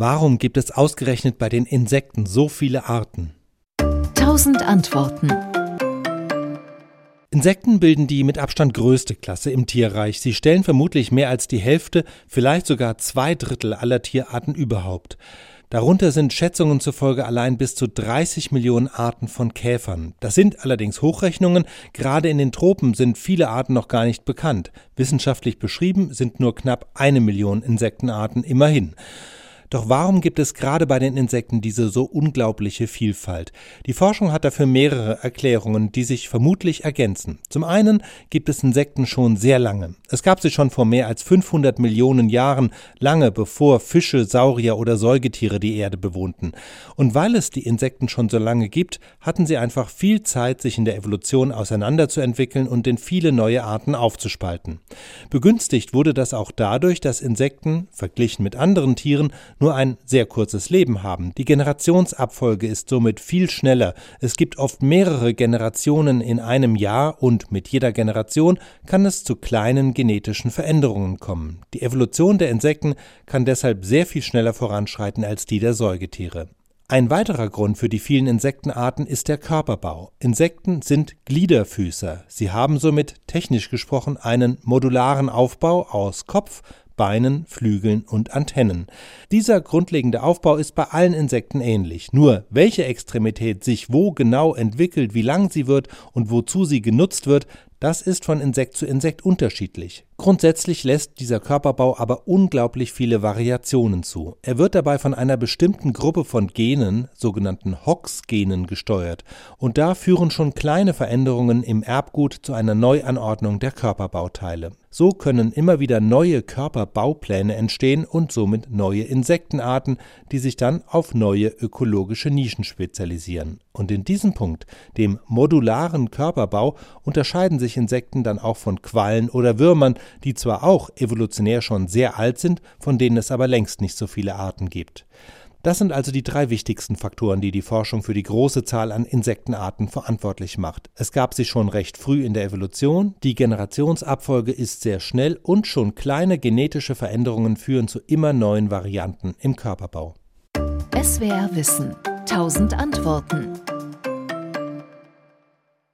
Warum gibt es ausgerechnet bei den Insekten so viele Arten? Tausend Antworten. Insekten bilden die mit Abstand größte Klasse im Tierreich. Sie stellen vermutlich mehr als die Hälfte, vielleicht sogar zwei Drittel aller Tierarten überhaupt. Darunter sind Schätzungen zufolge allein bis zu 30 Millionen Arten von Käfern. Das sind allerdings Hochrechnungen. Gerade in den Tropen sind viele Arten noch gar nicht bekannt. Wissenschaftlich beschrieben sind nur knapp eine Million Insektenarten immerhin. Doch warum gibt es gerade bei den Insekten diese so unglaubliche Vielfalt? Die Forschung hat dafür mehrere Erklärungen, die sich vermutlich ergänzen. Zum einen gibt es Insekten schon sehr lange. Es gab sie schon vor mehr als 500 Millionen Jahren, lange bevor Fische, Saurier oder Säugetiere die Erde bewohnten. Und weil es die Insekten schon so lange gibt, hatten sie einfach viel Zeit, sich in der Evolution auseinanderzuentwickeln und in viele neue Arten aufzuspalten. Begünstigt wurde das auch dadurch, dass Insekten, verglichen mit anderen Tieren, nur ein sehr kurzes Leben haben. Die Generationsabfolge ist somit viel schneller. Es gibt oft mehrere Generationen in einem Jahr und mit jeder Generation kann es zu kleinen genetischen Veränderungen kommen. Die Evolution der Insekten kann deshalb sehr viel schneller voranschreiten als die der Säugetiere. Ein weiterer Grund für die vielen Insektenarten ist der Körperbau. Insekten sind Gliederfüßer. Sie haben somit technisch gesprochen einen modularen Aufbau aus Kopf, Beinen, Flügeln und Antennen. Dieser grundlegende Aufbau ist bei allen Insekten ähnlich. Nur welche Extremität sich wo genau entwickelt, wie lang sie wird und wozu sie genutzt wird, das ist von Insekt zu Insekt unterschiedlich. Grundsätzlich lässt dieser Körperbau aber unglaublich viele Variationen zu. Er wird dabei von einer bestimmten Gruppe von Genen, sogenannten Hox-Genen, gesteuert. Und da führen schon kleine Veränderungen im Erbgut zu einer Neuanordnung der Körperbauteile. So können immer wieder neue Körperbaupläne entstehen und somit neue Insektenarten, die sich dann auf neue ökologische Nischen spezialisieren. Und in diesem Punkt, dem modularen Körperbau, unterscheiden sich Insekten dann auch von Quallen oder Würmern, die zwar auch evolutionär schon sehr alt sind, von denen es aber längst nicht so viele Arten gibt. Das sind also die drei wichtigsten Faktoren, die die Forschung für die große Zahl an Insektenarten verantwortlich macht. Es gab sie schon recht früh in der Evolution, die Generationsabfolge ist sehr schnell und schon kleine genetische Veränderungen führen zu immer neuen Varianten im Körperbau. SWR Wissen. Tausend Antworten.